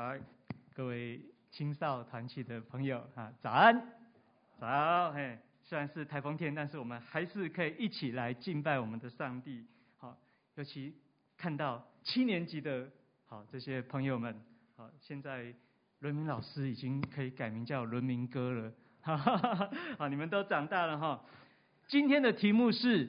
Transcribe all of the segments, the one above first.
好，各位青少团契的朋友啊，早安，早，嘿，虽然是台风天，但是我们还是可以一起来敬拜我们的上帝。好，尤其看到七年级的，好这些朋友们，好，现在伦明老师已经可以改名叫伦明哥了，哈哈哈，好，你们都长大了哈。今天的题目是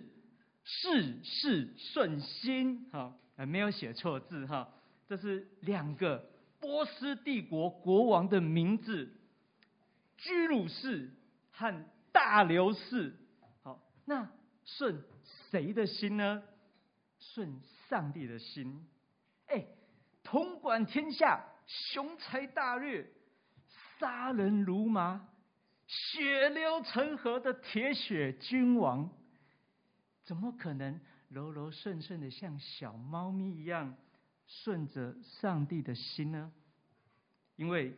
事事顺心，哈，没有写错字哈，这是两个波斯帝国国王的名字，居鲁士和大流士。好，那顺谁的心呢？顺上帝的心。哎，统管天下，雄才大略，杀人如麻。血流成河的铁血君王，怎么可能柔柔顺顺的像小猫咪一样顺着上帝的心呢？因为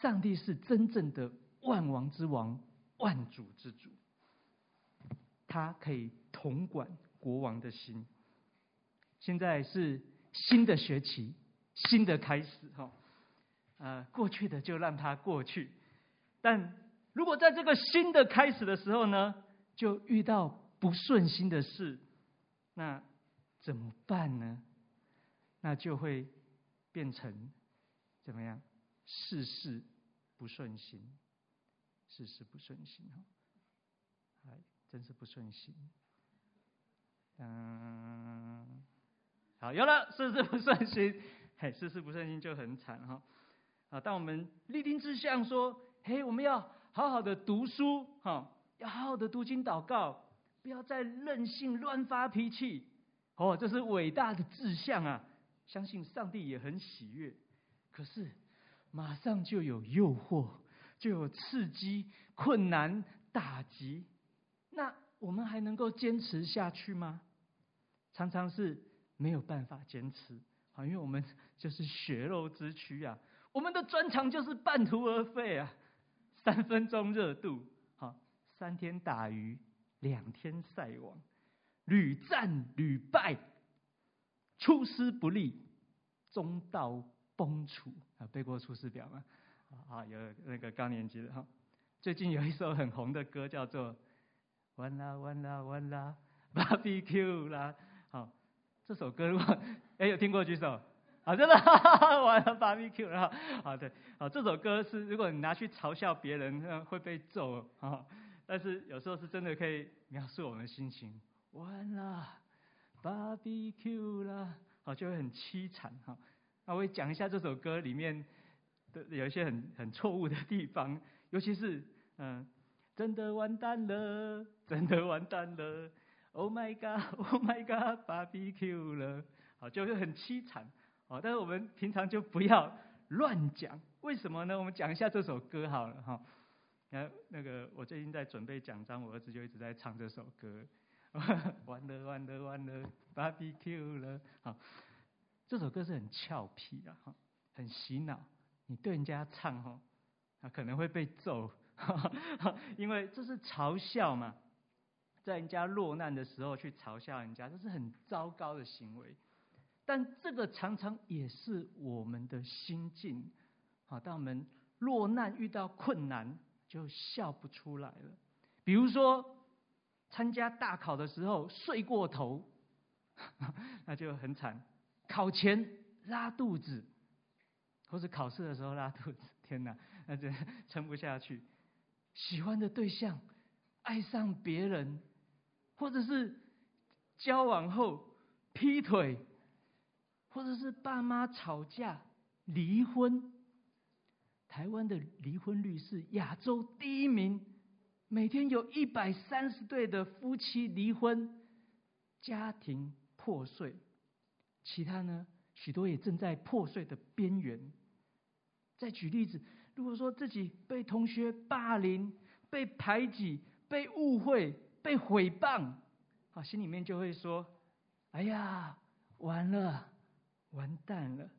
上帝是真正的万王之王、万主之主，他可以统管国王的心。现在是新的学期，新的开始，哈，呃，过去的就让它过去，但。如果在这个新的开始的时候呢，就遇到不顺心的事，那怎么办呢？那就会变成怎么样？事事不顺心，事事不顺心哈，哎，真是不顺心。嗯，好，有了，事事不顺心，嘿，事事不顺心就很惨哈。啊，当我们立定志向说，嘿，我们要。好好的读书，哈，要好好的读经祷告，不要再任性乱发脾气，哦，这是伟大的志向啊！相信上帝也很喜悦。可是，马上就有诱惑，就有刺激、困难、打击，那我们还能够坚持下去吗？常常是没有办法坚持，啊，因为我们就是血肉之躯啊，我们的专长就是半途而废啊。三分钟热度，好，三天打鱼两天晒网，屡战屡败，出师不利，中道崩殂啊！背过《出师表》吗？啊，有那个高年级的哈。最近有一首很红的歌，叫做《完啦完啦完啦 Barbecue 啦》。好，这首歌如果哎有听过举手。啊，真的，哈哈哈，玩了 barbecue 然后，啊对，啊这首歌是如果你拿去嘲笑别人，会被揍啊。但是有时候是真的可以描述我们的心情。完了 barbecue 啦，好就会很凄惨哈。那我也讲一下这首歌里面的有一些很很错误的地方，尤其是嗯，真的完蛋了，真的完蛋了，Oh my God，Oh my God，barbecue 了，好就会很凄惨。好但是我们平常就不要乱讲，为什么呢？我们讲一下这首歌好了哈。那那个我最近在准备讲章，我儿子就一直在唱这首歌。完了完了完了，barbecue 了。好，这首歌是很俏皮的哈，很洗脑。你对人家唱哈，啊可能会被揍，因为这是嘲笑嘛，在人家落难的时候去嘲笑人家，这是很糟糕的行为。但这个常常也是我们的心境，好，当我们落难遇到困难，就笑不出来了。比如说，参加大考的时候睡过头，那就很惨；考前拉肚子，或者考试的时候拉肚子，天哪，那就撑不下去。喜欢的对象爱上别人，或者是交往后劈腿。或者是爸妈吵架离婚，台湾的离婚率是亚洲第一名，每天有一百三十对的夫妻离婚，家庭破碎，其他呢，许多也正在破碎的边缘。再举例子，如果说自己被同学霸凌、被排挤、被误会、被毁谤，啊，心里面就会说：“哎呀，完了。”完蛋了，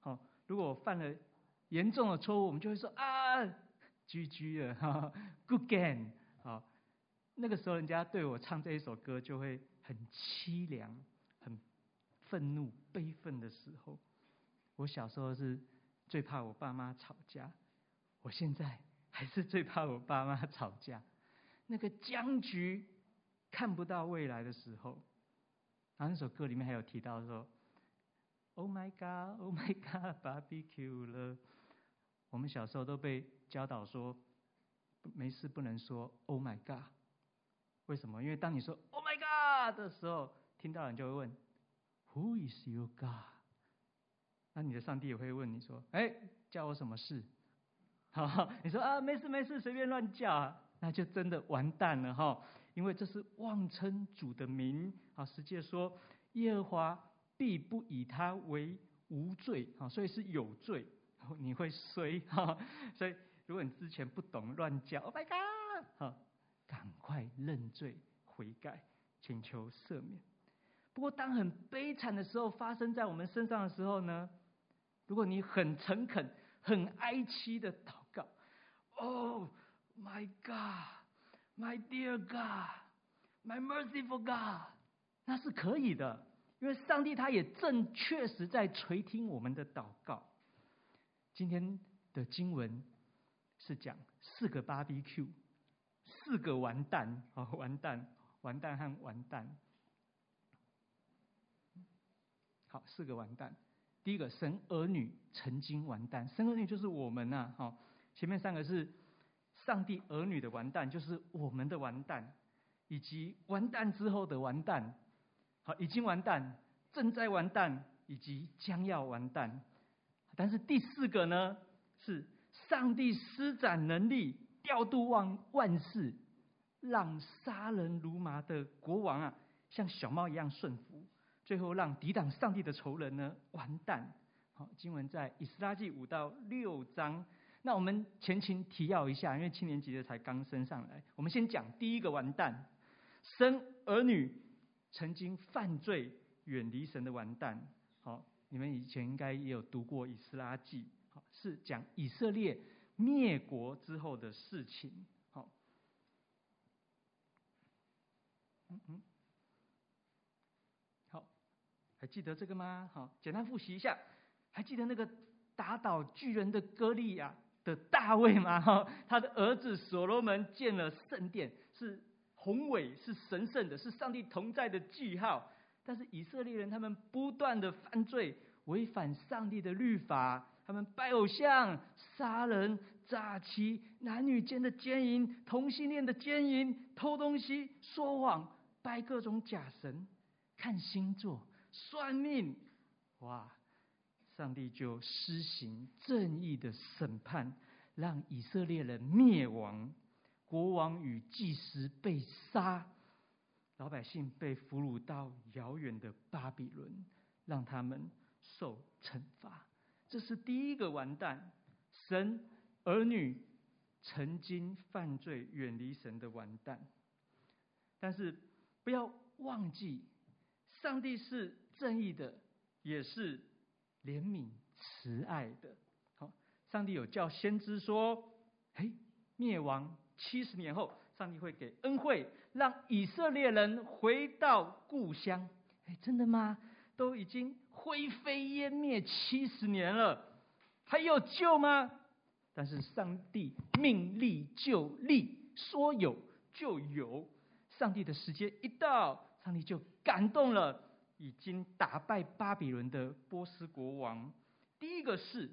好，如果我犯了严重的错误，我们就会说啊，GG 了，哈，Good game，那个时候人家对我唱这一首歌就会很凄凉、很愤怒、悲愤的时候。我小时候是最怕我爸妈吵架，我现在还是最怕我爸妈吵架。那个僵局，看不到未来的时候，然后那首歌里面还有提到说：“Oh my God, Oh my God, barbecue 了。”我们小时候都被教导说，没事不能说 “Oh my God”。为什么？因为当你说 “Oh my God” 的时候，听到人就会问 “Who is your God？” 那你的上帝也会问你说：“哎，叫我什么事？”好，你说啊，没事没事，随便乱叫啊，那就真的完蛋了哈。因为这是妄称主的名啊，实际说耶和华必不以他为无罪啊，所以是有罪，你会衰哈。所以如果你之前不懂乱叫，Oh my God，好，赶快认罪悔改，请求赦免。不过当很悲惨的时候发生在我们身上的时候呢？如果你很诚恳、很哀戚的祷告，Oh my God, my dear God, my merciful God，那是可以的，因为上帝他也正确实在垂听我们的祷告。今天的经文是讲四个 BBQ，四个完蛋 啊，完蛋，完蛋和完蛋。好，四个完蛋。第一个，神儿女曾经完蛋，神儿女就是我们呐、啊，好，前面三个是上帝儿女的完蛋，就是我们的完蛋，以及完蛋之后的完蛋，好，已经完蛋，正在完蛋，以及将要完蛋。但是第四个呢，是上帝施展能力，调度万万事，让杀人如麻的国王啊，像小猫一样顺服。最后让抵挡上帝的仇人呢完蛋。好，经文在以斯拉记五到六章。那我们前情提要一下，因为七年级的才刚升上来，我们先讲第一个完蛋，生儿女曾经犯罪远离神的完蛋。好，你们以前应该也有读过以斯拉记，好，是讲以色列灭国之后的事情。好，嗯嗯。好还记得这个吗？好，简单复习一下。还记得那个打倒巨人的歌利亚的大卫吗？哈，他的儿子所罗门建了圣殿，是宏伟，是神圣的，是上帝同在的记号。但是以色列人他们不断的犯罪，违反上帝的律法，他们拜偶像、杀人、诈欺、男女间的奸淫、同性恋的奸淫、偷东西、说谎、拜各种假神、看星座。算命，哇！上帝就施行正义的审判，让以色列人灭亡，国王与祭司被杀，老百姓被俘虏到遥远的巴比伦，让他们受惩罚。这是第一个完蛋，神儿女曾经犯罪远离神的完蛋。但是不要忘记。上帝是正义的，也是怜悯慈爱的。好，上帝有叫先知说：“嘿，灭亡七十年后，上帝会给恩惠，让以色列人回到故乡。”哎，真的吗？都已经灰飞烟灭七十年了，还有救吗？但是上帝命立就立，说有就有。上帝的时间一到。上帝就感动了已经打败巴比伦的波斯国王。第一个是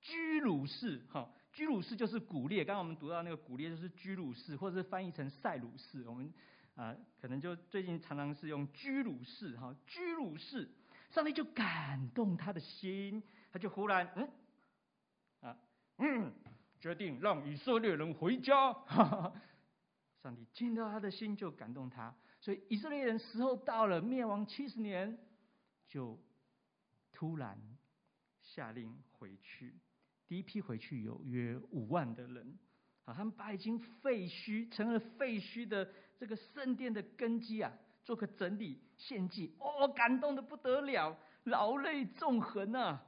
居鲁士，哈，居鲁士就是古列。刚刚我们读到那个古列就是居鲁士，或者是翻译成塞鲁士。我们啊，可能就最近常常是用居鲁士，哈，居鲁士。上帝就感动他的心，他就忽然，嗯，啊，嗯，决定让以色列人回家。哈哈，上帝见到他的心，就感动他。所以以色列人时候到了，灭亡七十年，就突然下令回去。第一批回去有约五万的人，啊，他们把已经废墟成了废墟的这个圣殿的根基啊，做个整理献祭，哦，感动的不得了，老泪纵横啊，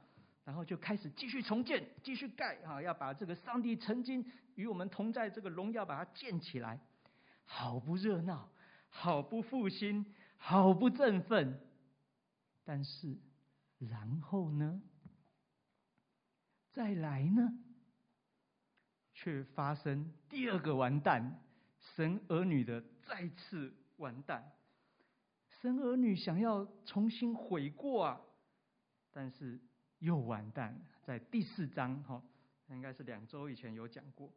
然后就开始继续重建，继续盖啊，要把这个上帝曾经与我们同在这个荣耀把它建起来，好不热闹。好不复兴，好不振奋，但是然后呢？再来呢？却发生第二个完蛋，神儿女的再次完蛋。神儿女想要重新悔过啊，但是又完蛋。在第四章哈，应该是两周以前有讲过，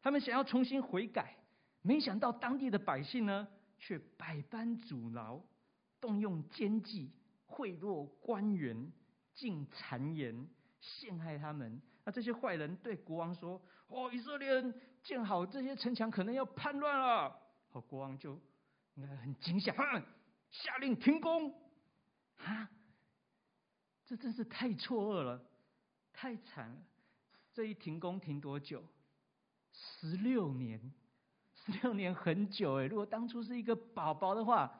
他们想要重新悔改，没想到当地的百姓呢，却百般阻挠，动用奸计，贿赂官员，进谗言，陷害他们。那这些坏人对国王说：“哦，以色列人建好这些城墙，可能要叛乱了。”好，国王就应该很惊吓。下令停工，啊！这真是太错愕了，太惨了。这一停工停多久？十六年，十六年很久哎。如果当初是一个宝宝的话，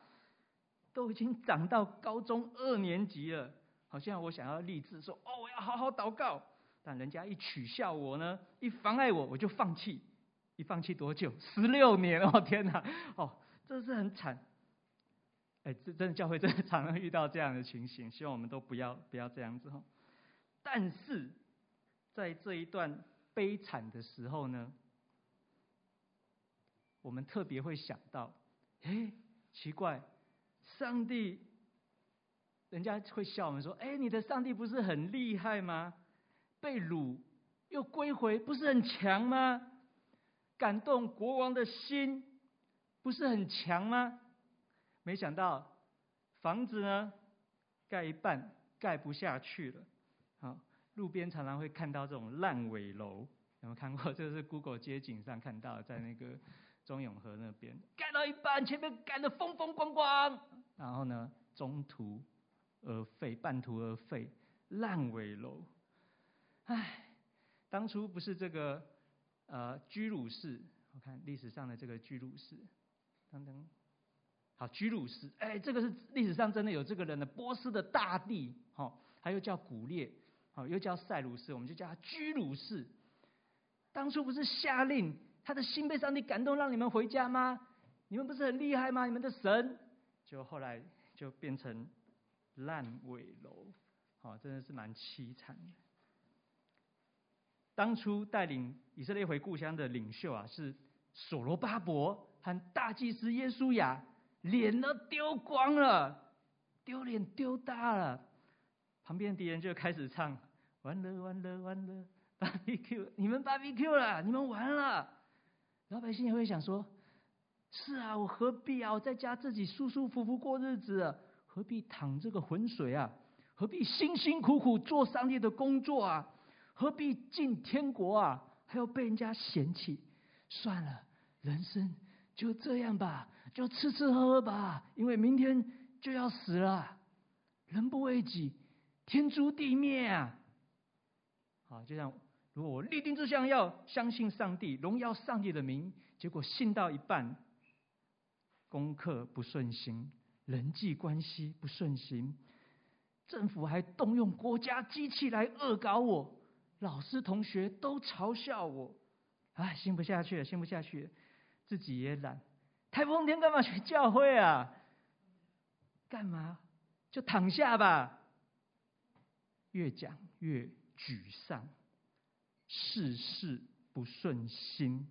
都已经长到高中二年级了。好像我想要立志说，哦，我要好好祷告，但人家一取笑我呢，一妨碍我，我就放弃。一放弃多久？十六年哦！天哪，哦，这是很惨。哎，这真的教会真的常常遇到这样的情形，希望我们都不要不要这样子哈。但是在这一段悲惨的时候呢，我们特别会想到，哎，奇怪，上帝，人家会笑我们说，哎，你的上帝不是很厉害吗？被掳又归回，不是很强吗？感动国王的心，不是很强吗？没想到房子呢，盖一半盖不下去了。好，路边常常会看到这种烂尾楼，有没有看过？这是 Google 街景上看到，在那个中永和那边盖到一半，前面盖得风风光光，然后呢，中途而废，半途而废，烂尾楼。唉，当初不是这个呃居鲁士，我看历史上的这个居鲁士，等等。好，居鲁士，哎，这个是历史上真的有这个人的，波斯的大帝，好，他又叫古列，好，又叫塞鲁士，我们就叫他居鲁士。当初不是下令，他的心被上帝感动，让你们回家吗？你们不是很厉害吗？你们的神，就后来就变成烂尾楼，好，真的是蛮凄惨的。当初带领以色列回故乡的领袖啊，是所罗巴伯和大祭司耶稣亚。脸都丢光了，丢脸丢大了。旁边的敌人就开始唱：完了完了完了，BBQ，你们 BBQ 了，你们完了。老百姓也会想说：是啊，我何必啊？我在家自己舒舒服服过日子，何必淌这个浑水啊？何必辛辛苦苦做上帝的工作啊？何必进天国啊？还要被人家嫌弃？算了，人生就这样吧。就吃吃喝喝吧，因为明天就要死了。人不为己，天诛地灭啊！好，就像如果我立定志向要相信上帝，荣耀上帝的名，结果信到一半，功课不顺心，人际关系不顺心，政府还动用国家机器来恶搞我，老师同学都嘲笑我，哎，信不下去了，信不下去了，自己也懒。台风天干嘛去教会啊？干嘛？就躺下吧。越讲越沮丧，事事不顺心。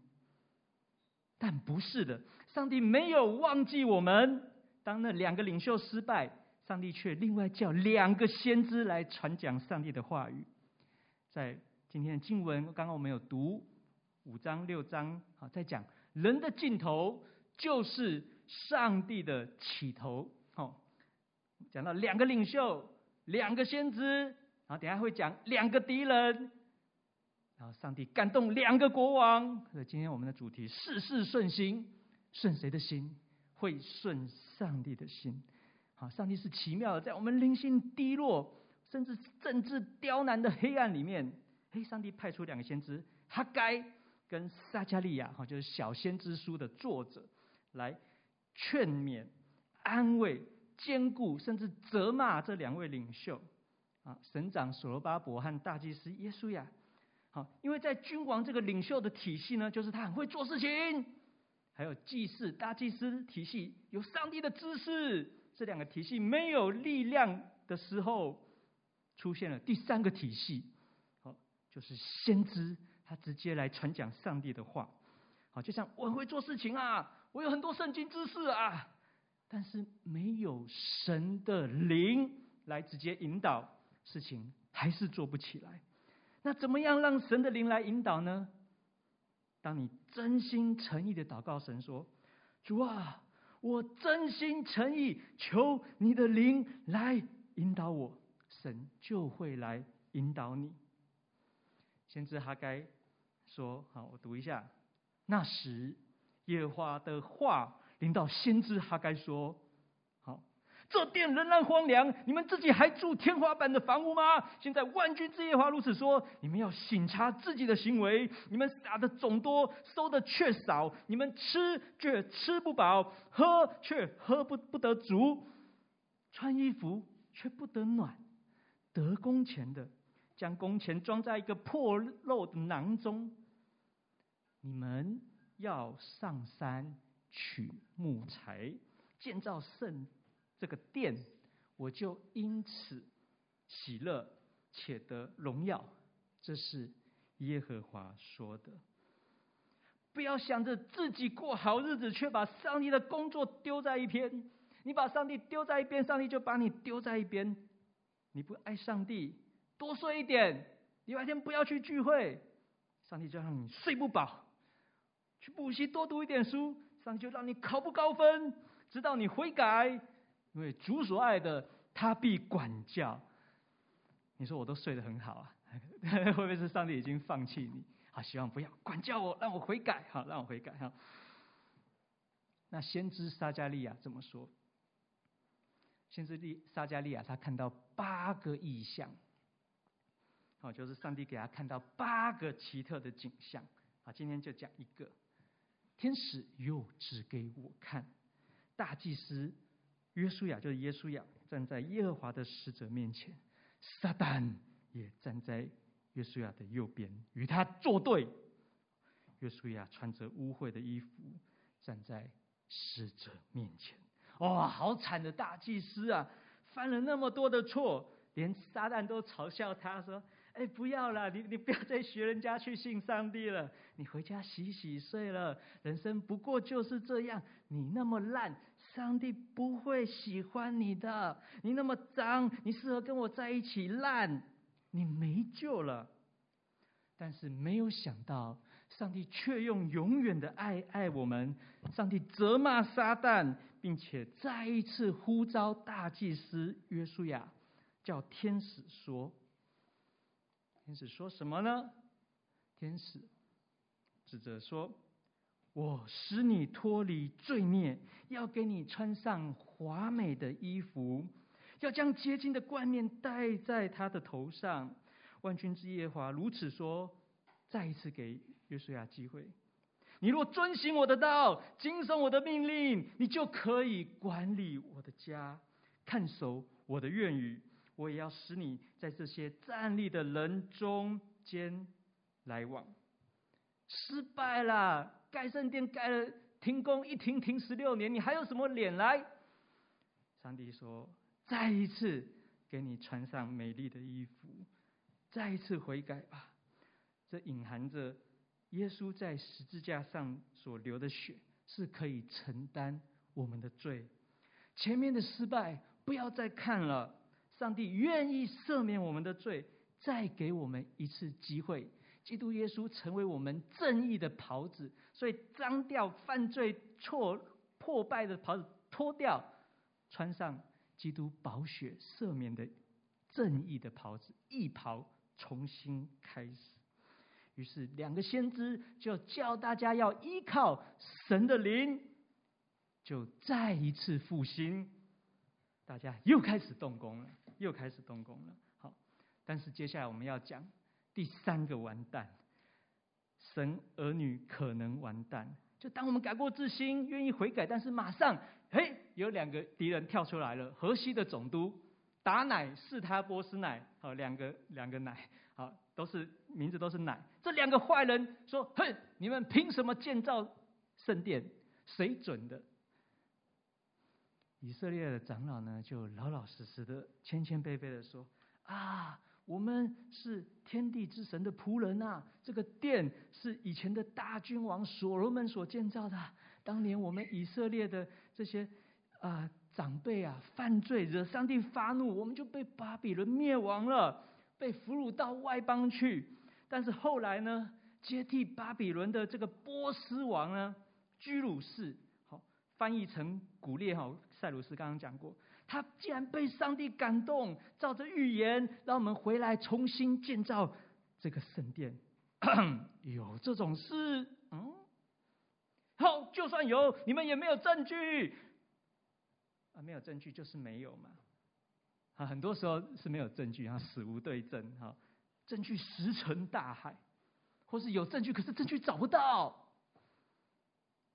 但不是的，上帝没有忘记我们。当那两个领袖失败，上帝却另外叫两个先知来传讲上帝的话语。在今天的经文，刚刚我们有读五章六章，好，在讲人的尽头。就是上帝的起头，好，讲到两个领袖，两个先知，然后等下会讲两个敌人，然后上帝感动两个国王。所以今天我们的主题：事事顺心，顺谁的心？会顺上帝的心。好，上帝是奇妙的，在我们灵性低落，甚至政治刁难的黑暗里面，嘿，上帝派出两个先知，哈该跟撒迦利亚，哈，就是小先知书的作者。来劝勉、安慰、坚固，甚至责骂这两位领袖啊，省长所罗巴伯和大祭司耶稣亚。好，因为在君王这个领袖的体系呢，就是他很会做事情；还有祭祀、大祭司体系，有上帝的知识。这两个体系没有力量的时候，出现了第三个体系。好，就是先知，他直接来传讲上帝的话。好，就像我会做事情啊，我有很多圣经知识啊，但是没有神的灵来直接引导，事情还是做不起来。那怎么样让神的灵来引导呢？当你真心诚意的祷告神说：“主啊，我真心诚意求你的灵来引导我。”神就会来引导你。先知哈该说：“好，我读一下。那时，耶和华的话临到先知哈该说：‘好，这殿仍然荒凉，你们自己还住天花板的房屋吗？现在万军之耶和华如此说：你们要省察自己的行为，你们撒的种多，收的却少，你们吃却吃不饱，喝却喝不不得足，穿衣服却不得暖。’”得工钱的，将工钱装在一个破漏的囊中。你们要上山取木材，建造圣这个殿，我就因此喜乐且得荣耀。这是耶和华说的。不要想着自己过好日子，却把上帝的工作丢在一边。你把上帝丢在一边，上帝就把你丢在一边。你不爱上帝，多睡一点。礼拜天不要去聚会，上帝就让你睡不饱。去补习多读一点书，上帝就让你考不高分，直到你悔改。因为主所爱的，他必管教。你说我都睡得很好啊，会不会是上帝已经放弃你？好，希望不要管教我，让我悔改。好，让我悔改。哈。那先知撒迦利亚这么说？先知利撒迦利亚，他看到八个异象，好，就是上帝给他看到八个奇特的景象。好，今天就讲一个。天使又指给我看，大祭司约书亚，就是耶稣亚，站在耶和华的使者面前，撒旦也站在约书亚的右边，与他作对。约书亚穿着污秽的衣服，站在使者面前。哇、好惨的大祭司啊！犯了那么多的错，连撒旦都嘲笑他说：“哎，不要了，你你不要再学人家去信上帝了，你回家洗洗睡了。人生不过就是这样，你那么烂，上帝不会喜欢你的。你那么脏，你适合跟我在一起烂，你没救了。”但是没有想到，上帝却用永远的爱爱我们。上帝责骂撒旦。并且再一次呼召大祭司约书亚，叫天使说：“天使说什么呢？天使指着说：‘我使你脱离罪孽，要给你穿上华美的衣服，要将洁净的冠冕戴在他的头上。’万军之耶华如此说。再一次给约书亚机会。”你若遵行我的道，谨守我的命令，你就可以管理我的家，看守我的院宇。我也要使你在这些站立的人中间来往。失败了，盖圣殿盖了，停工一停停十六年，你还有什么脸来？上帝说：再一次给你穿上美丽的衣服，再一次悔改吧。这隐含着。耶稣在十字架上所流的血是可以承担我们的罪，前面的失败不要再看了。上帝愿意赦免我们的罪，再给我们一次机会。基督耶稣成为我们正义的袍子，所以脏掉犯罪错破败的袍子脱掉，穿上基督宝血赦免的正义的袍子，一袍重新开始。于是，两个先知就叫大家要依靠神的灵，就再一次复兴。大家又开始动工了，又开始动工了。好，但是接下来我们要讲第三个完蛋，神儿女可能完蛋。就当我们改过自新，愿意悔改，但是马上，嘿，有两个敌人跳出来了。河西的总督达乃、是他波斯乃，好，两个两个乃，好。都是名字都是乃，这两个坏人说：“哼，你们凭什么建造圣殿？谁准的？”以色列的长老呢，就老老实实的、谦谦卑卑的说：“啊，我们是天地之神的仆人啊！这个殿是以前的大君王所罗门所建造的。当年我们以色列的这些啊、长辈啊犯罪惹上帝发怒，我们就被巴比伦灭亡了，被俘虏到外邦去。但是后来呢，接替巴比伦的这个波斯王呢，居鲁士，好翻译成古列哈，塞鲁斯刚刚讲过。他竟然被上帝感动，照着预言，让我们回来重新建造这个圣殿。有这种事？嗯，好，就算有，你们也没有证据啊，没有证据就是没有嘛。啊，很多时候是没有证据，啊，死无对证，哈，证据石沉大海，或是有证据，可是证据找不到。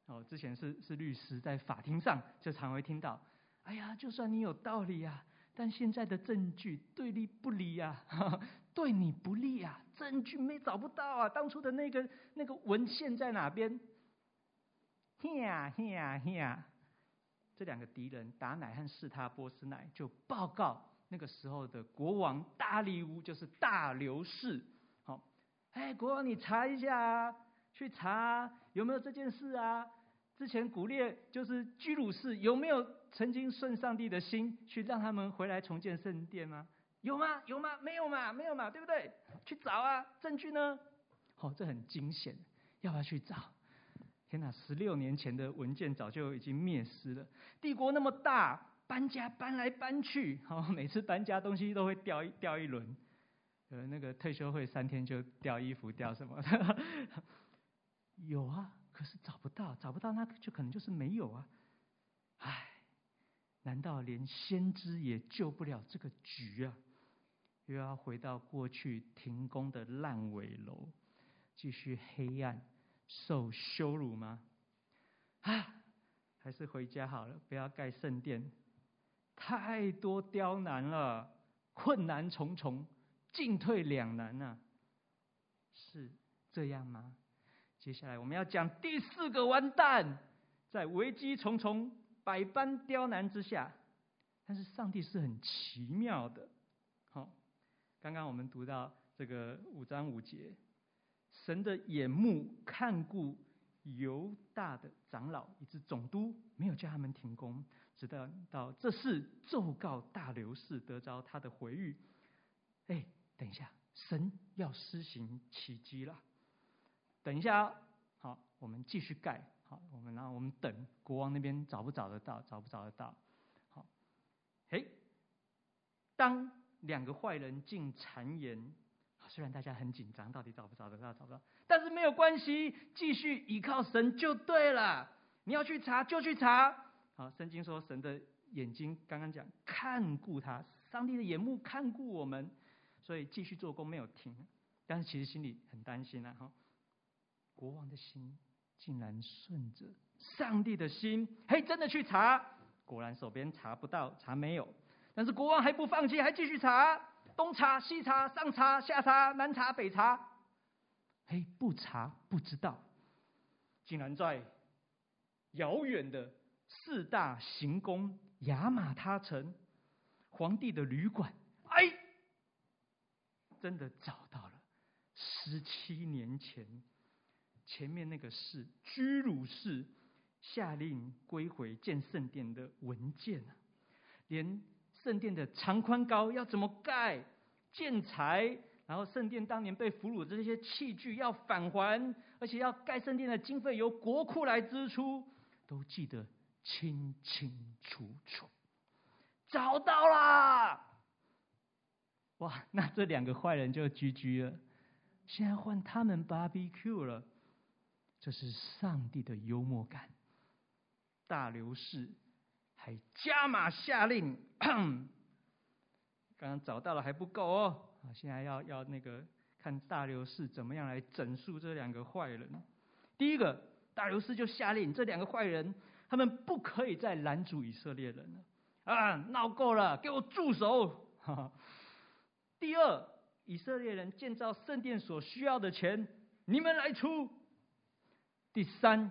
哦，之前是是律师在法庭上就常会听到。哎呀，就算你有道理呀，但现在的证据对立不利呀，对你不利呀，证据没找不到啊，当初的那个那个文献在哪边？呀呀呀！这两个敌人达乃和示他波斯乃就报告那个时候的国王大利乌，就是大流士。好，哎，国王你查一下啊，去查有没有这件事啊？之前古列就是居鲁士，有没有曾经顺上帝的心去让他们回来重建圣殿吗？有吗？有吗？没有嘛？没有嘛？对不对？去找啊！证据呢？哦，这很惊险，要不要去找？天哪！十六年前的文件早就已经灭失了。帝国那么大，搬家搬来搬去，好，每次搬家东西都会掉一掉一轮。呃，那个退休会三天就掉衣服掉什么的？有啊。可是找不到，找不到，那就可能就是没有啊！唉，难道连先知也救不了这个局啊？又要回到过去停工的烂尾楼，继续黑暗受羞辱吗？啊，还是回家好了，不要盖圣殿，太多刁难了，困难重重，进退两难啊！是这样吗？接下来我们要讲第四个完蛋，在危机重重、百般刁难之下，但是上帝是很奇妙的。好，刚刚我们读到这个五章五节，神的眼目看顾犹大的长老以及总督，没有叫他们停工，直到到这事奏告大流士得着他的回諭。哎，等一下，神要施行奇迹了。等一下，好，我们继续盖。好，我们然后我们等国王那边找不找得到，找不找得到。好，嘿，当两个坏人进谗言，虽然大家很紧张，到底找不找得到，找不到，但是没有关系，继续依靠神就对了。你要去查就去查。好，圣经说神的眼睛刚刚讲看顾他，上帝的眼目看顾我们，所以继续做工没有停。但是其实心里很担心啊，哈。国王的心竟然顺着上帝的心，嘿，真的去查，果然手边查不到，查没有。但是国王还不放弃，还继续查，东查西查，上查下查，南查北查，嘿，不查不知道，竟然在遥远的四大行宫雅玛他城皇帝的旅馆，哎，真的找到了十七年前。前面那个是居鲁士下令归回建圣殿的文件啊，连圣殿的长宽高要怎么盖、建材，然后圣殿当年被俘虏的这些器具要返还，而且要盖圣殿的经费由国库来支出，都记得清清楚楚。找到啦！哇，那这两个坏人就 GG 了，现在换他们 BBQ 了。这是上帝的幽默感。大流士还加码下令，刚刚找到了还不够哦，现在要要那个看大流士怎么样来整肃这两个坏人。第一个，大流士就下令这两个坏人，他们不可以再拦阻以色列人了，啊，闹够了，给我住手！哈 哈第二，以色列人建造圣殿所需要的钱，你们来出。第三，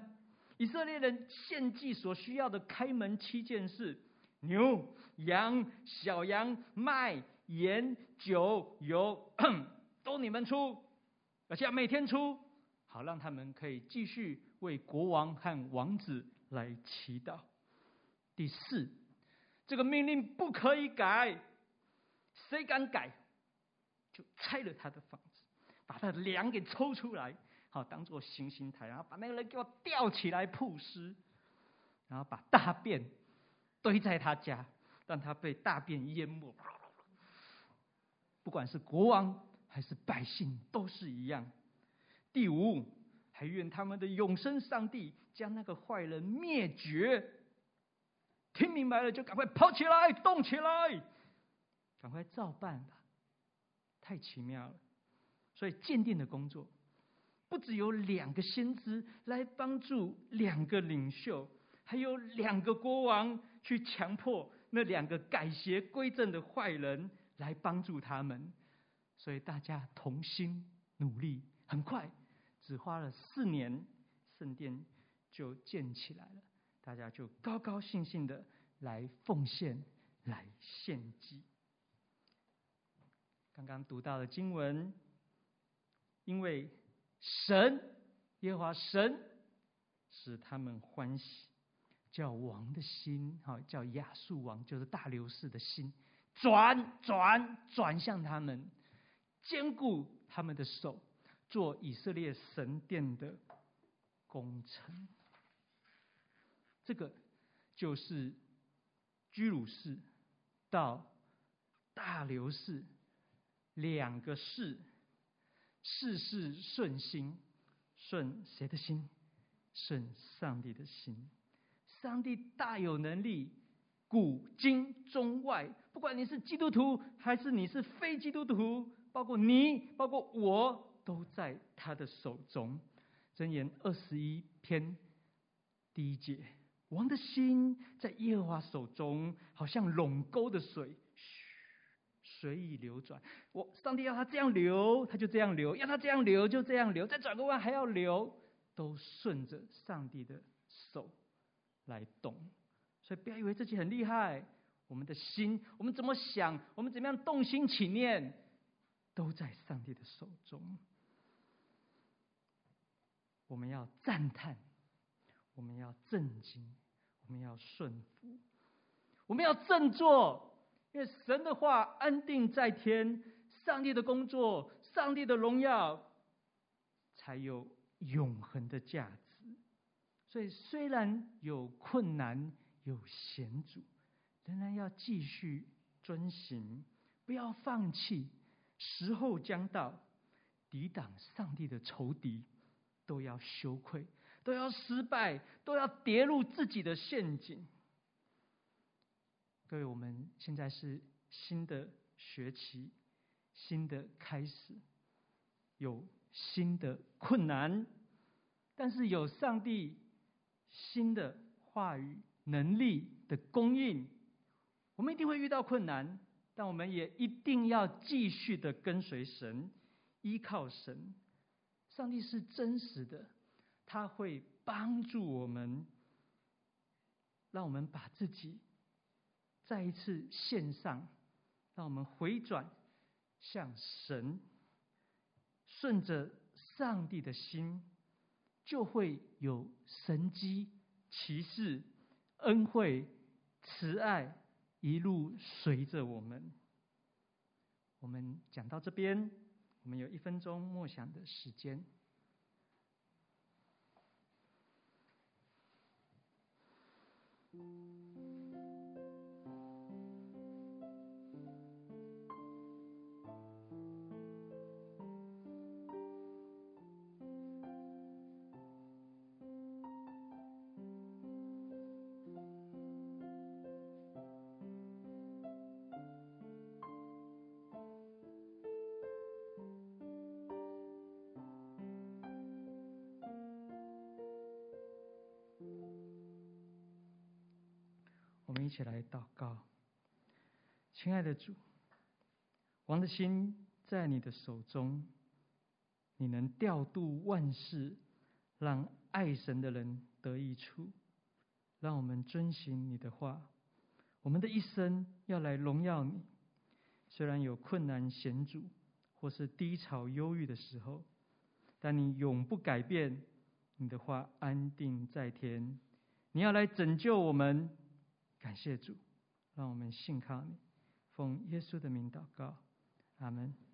以色列人献祭所需要的开门七件事，牛、羊、小羊、麦、盐、酒、油，都你们出，而且要每天出，好让他们可以继续为国王和王子来祈祷。第四，这个命令不可以改，谁敢改，就拆了他的房子，把他的粮给抽出来，好当做行刑台，然后把那个人给我吊起来曝尸，然后把大便堆在他家，让他被大便淹没。不管是国王还是百姓，都是一样。第五，还愿他们的永生上帝将那个坏人灭绝。听明白了就赶快跑起来，动起来，赶快照办吧。太奇妙了。所以鉴定的工作，不只有两个先知来帮助两个领袖，还有两个国王去强迫那两个改邪归正的坏人来帮助他们。所以大家同心努力，很快，只花了四年，圣殿就建起来了。大家就高高兴兴的来奉献，来献祭。刚刚读到的经文，因为神耶和华神使他们欢喜，叫王的心，好叫亚述王，就是大流士的心，转转转向他们，坚固他们的手，做以色列神殿的工程。这个就是居鲁士到大流士两个事，事事顺心，顺谁的心？顺上帝的心。上帝大有能力，古今中外，不管你是基督徒还是你是非基督徒，包括你，包括我，都在他的手中。箴言二十一篇第一节。王的心在耶和华手中，好像垄沟的水，嘘，随意流转。我上帝要他这样流，他就这样流；要他这样流，就这样流。再转个弯还要流，都顺着上帝的手来动。所以不要以为自己很厉害，我们的心，我们怎么想，我们怎么样动心起念，都在上帝的手中。我们要赞叹，我们要震惊。我们要顺服，我们要振作，因为神的话安定在天，上帝的工作，上帝的荣耀，才有永恒的价值。所以，虽然有困难，有险阻，仍然要继续遵行，不要放弃。时候将到，抵挡上帝的仇敌都要羞愧。都要失败，都要跌入自己的陷阱。各位，我们现在是新的学期，新的开始，有新的困难，但是有上帝新的话语能力的供应，我们一定会遇到困难，但我们也一定要继续的跟随神，依靠神。上帝是真实的。他会帮助我们，让我们把自己再一次献上，让我们回转向神，顺着上帝的心，就会有神迹、奇事、恩惠、慈爱一路随着我们。我们讲到这边，我们有一分钟默想的时间。一起来祷告，亲爱的主，王的心在你的手中，你能调度万事，让爱神的人得益处。让我们遵循你的话，我们的一生要来荣耀你。虽然有困难险阻，或是低潮忧郁的时候，但你永不改变，你的话安定在天。你要来拯救我们。感谢主让我们信靠你。奉耶稣的名祷告阿门。